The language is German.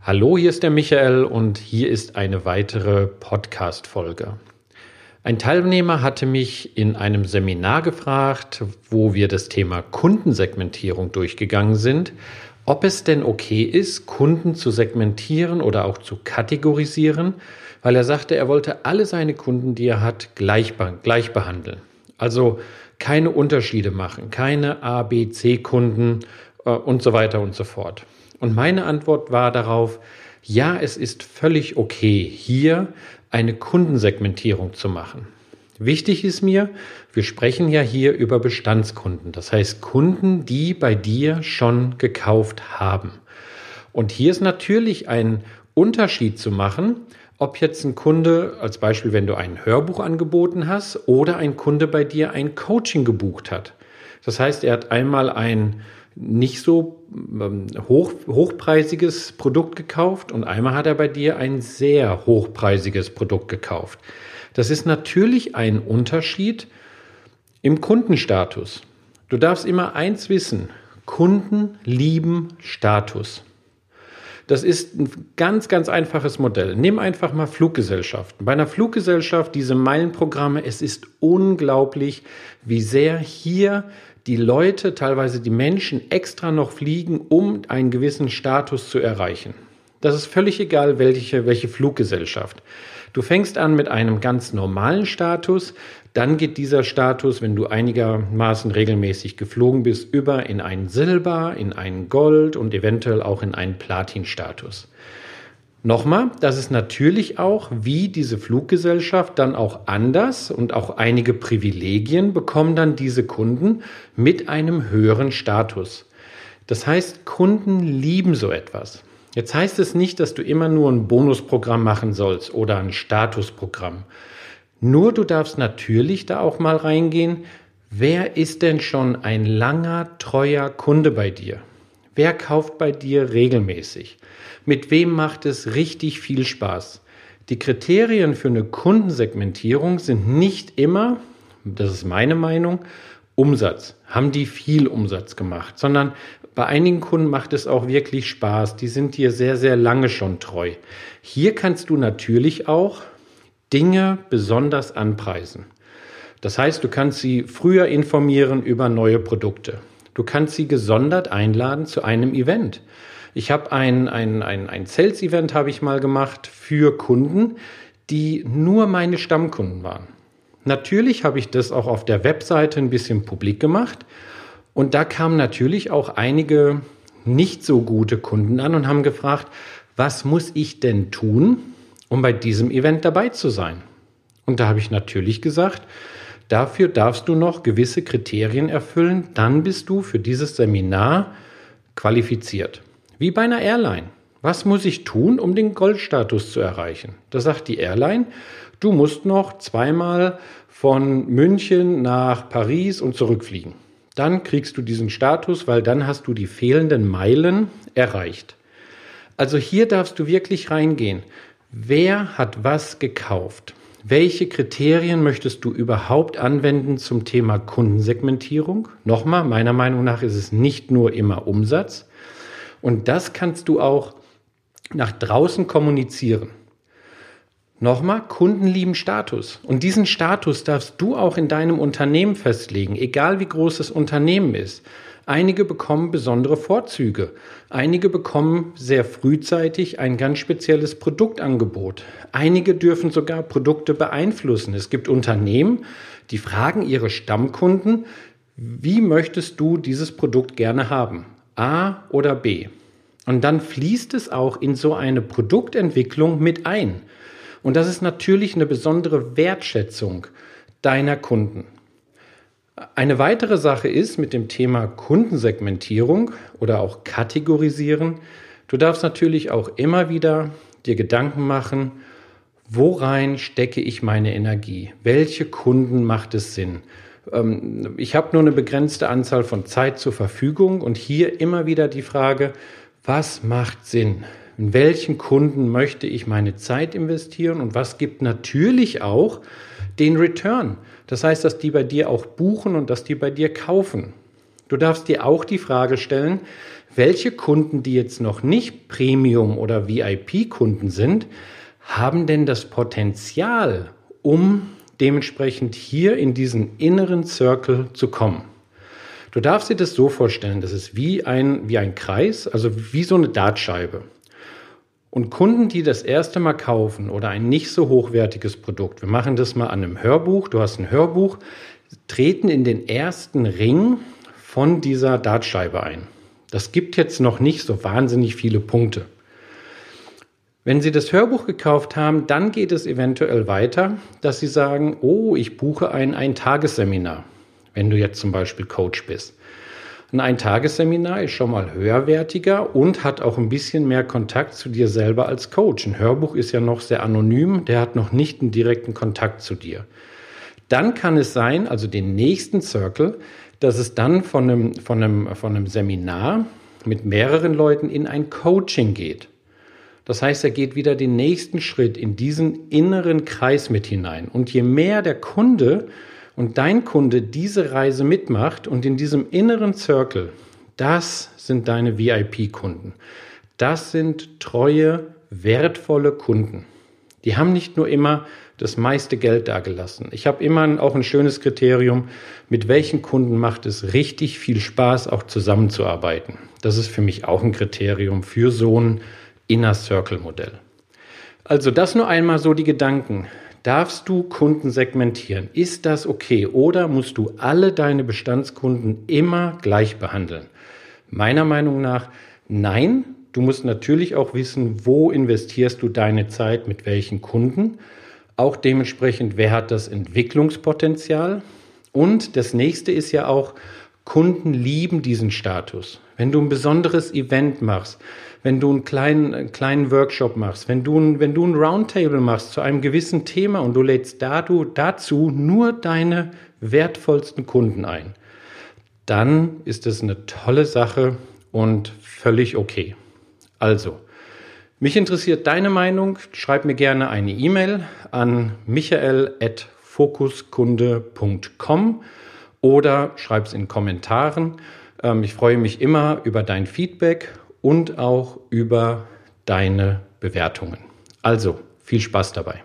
Hallo, hier ist der Michael und hier ist eine weitere Podcast-Folge. Ein Teilnehmer hatte mich in einem Seminar gefragt, wo wir das Thema Kundensegmentierung durchgegangen sind, ob es denn okay ist, Kunden zu segmentieren oder auch zu kategorisieren, weil er sagte, er wollte alle seine Kunden, die er hat, gleich, gleich behandeln. Also keine Unterschiede machen, keine A, B, C-Kunden äh, und so weiter und so fort. Und meine Antwort war darauf, ja, es ist völlig okay, hier eine Kundensegmentierung zu machen. Wichtig ist mir, wir sprechen ja hier über Bestandskunden, das heißt Kunden, die bei dir schon gekauft haben. Und hier ist natürlich ein Unterschied zu machen, ob jetzt ein Kunde, als Beispiel, wenn du ein Hörbuch angeboten hast oder ein Kunde bei dir ein Coaching gebucht hat. Das heißt, er hat einmal ein nicht so ähm, hoch, hochpreisiges Produkt gekauft und einmal hat er bei dir ein sehr hochpreisiges Produkt gekauft. Das ist natürlich ein Unterschied im Kundenstatus. Du darfst immer eins wissen, Kunden lieben Status. Das ist ein ganz, ganz einfaches Modell. Nimm einfach mal Fluggesellschaften. Bei einer Fluggesellschaft, diese Meilenprogramme, es ist unglaublich, wie sehr hier die Leute, teilweise die Menschen extra noch fliegen, um einen gewissen Status zu erreichen. Das ist völlig egal, welche, welche Fluggesellschaft. Du fängst an mit einem ganz normalen Status, dann geht dieser Status, wenn du einigermaßen regelmäßig geflogen bist, über in einen Silber, in einen Gold und eventuell auch in einen Platin-Status. Nochmal, das ist natürlich auch, wie diese Fluggesellschaft dann auch anders und auch einige Privilegien bekommen dann diese Kunden mit einem höheren Status. Das heißt, Kunden lieben so etwas. Jetzt heißt es nicht, dass du immer nur ein Bonusprogramm machen sollst oder ein Statusprogramm. Nur du darfst natürlich da auch mal reingehen, wer ist denn schon ein langer, treuer Kunde bei dir? Wer kauft bei dir regelmäßig? Mit wem macht es richtig viel Spaß? Die Kriterien für eine Kundensegmentierung sind nicht immer, das ist meine Meinung, Umsatz. Haben die viel Umsatz gemacht, sondern bei einigen Kunden macht es auch wirklich Spaß. Die sind dir sehr, sehr lange schon treu. Hier kannst du natürlich auch Dinge besonders anpreisen. Das heißt, du kannst sie früher informieren über neue Produkte. Du kannst sie gesondert einladen zu einem Event. Ich habe ein, ein, ein, ein Sales-Event habe ich mal gemacht für Kunden, die nur meine Stammkunden waren. Natürlich habe ich das auch auf der Webseite ein bisschen publik gemacht und da kamen natürlich auch einige nicht so gute Kunden an und haben gefragt, was muss ich denn tun, um bei diesem Event dabei zu sein? Und da habe ich natürlich gesagt, Dafür darfst du noch gewisse Kriterien erfüllen, dann bist du für dieses Seminar qualifiziert. Wie bei einer Airline. Was muss ich tun, um den Goldstatus zu erreichen? Da sagt die Airline, du musst noch zweimal von München nach Paris und zurückfliegen. Dann kriegst du diesen Status, weil dann hast du die fehlenden Meilen erreicht. Also hier darfst du wirklich reingehen. Wer hat was gekauft? Welche Kriterien möchtest du überhaupt anwenden zum Thema Kundensegmentierung? Nochmal, meiner Meinung nach ist es nicht nur immer Umsatz. Und das kannst du auch nach draußen kommunizieren. Nochmal, Kunden lieben Status. Und diesen Status darfst du auch in deinem Unternehmen festlegen, egal wie groß das Unternehmen ist. Einige bekommen besondere Vorzüge. Einige bekommen sehr frühzeitig ein ganz spezielles Produktangebot. Einige dürfen sogar Produkte beeinflussen. Es gibt Unternehmen, die fragen ihre Stammkunden, wie möchtest du dieses Produkt gerne haben? A oder B? Und dann fließt es auch in so eine Produktentwicklung mit ein. Und das ist natürlich eine besondere Wertschätzung deiner Kunden. Eine weitere Sache ist mit dem Thema Kundensegmentierung oder auch Kategorisieren. Du darfst natürlich auch immer wieder dir Gedanken machen, worein stecke ich meine Energie? Welche Kunden macht es Sinn? Ähm, ich habe nur eine begrenzte Anzahl von Zeit zur Verfügung und hier immer wieder die Frage, was macht Sinn? In welchen Kunden möchte ich meine Zeit investieren und was gibt natürlich auch den Return? Das heißt, dass die bei dir auch buchen und dass die bei dir kaufen. Du darfst dir auch die Frage stellen, welche Kunden, die jetzt noch nicht Premium- oder VIP-Kunden sind, haben denn das Potenzial, um dementsprechend hier in diesen inneren Circle zu kommen. Du darfst dir das so vorstellen, das ist wie ein, wie ein Kreis, also wie so eine Dartscheibe. Und Kunden, die das erste Mal kaufen oder ein nicht so hochwertiges Produkt, wir machen das mal an einem Hörbuch, du hast ein Hörbuch, treten in den ersten Ring von dieser Dartscheibe ein. Das gibt jetzt noch nicht so wahnsinnig viele Punkte. Wenn Sie das Hörbuch gekauft haben, dann geht es eventuell weiter, dass Sie sagen, oh, ich buche ein Eintagesseminar, wenn du jetzt zum Beispiel Coach bist. Ein Eintagesseminar ist schon mal höherwertiger und hat auch ein bisschen mehr Kontakt zu dir selber als Coach. Ein Hörbuch ist ja noch sehr anonym, der hat noch nicht einen direkten Kontakt zu dir. Dann kann es sein, also den nächsten Circle, dass es dann von einem, von einem, von einem Seminar mit mehreren Leuten in ein Coaching geht. Das heißt, er geht wieder den nächsten Schritt in diesen inneren Kreis mit hinein. Und je mehr der Kunde und dein Kunde diese Reise mitmacht und in diesem inneren Circle, das sind deine VIP-Kunden. Das sind treue, wertvolle Kunden. Die haben nicht nur immer das meiste Geld dagelassen. Ich habe immer auch ein schönes Kriterium, mit welchen Kunden macht es richtig viel Spaß, auch zusammenzuarbeiten. Das ist für mich auch ein Kriterium für so ein Inner Circle Modell. Also das nur einmal so die Gedanken. Darfst du Kunden segmentieren? Ist das okay? Oder musst du alle deine Bestandskunden immer gleich behandeln? Meiner Meinung nach nein. Du musst natürlich auch wissen, wo investierst du deine Zeit mit welchen Kunden. Auch dementsprechend, wer hat das Entwicklungspotenzial? Und das nächste ist ja auch, Kunden lieben diesen Status. Wenn du ein besonderes Event machst, wenn du einen kleinen, kleinen Workshop machst, wenn du, ein, wenn du ein Roundtable machst zu einem gewissen Thema und du lädst dazu, dazu nur deine wertvollsten Kunden ein, dann ist das eine tolle Sache und völlig okay. Also, mich interessiert deine Meinung. Schreib mir gerne eine E-Mail an michael.fokuskunde.com oder schreib es in Kommentaren. Ähm, ich freue mich immer über dein Feedback und auch über deine Bewertungen. Also viel Spaß dabei.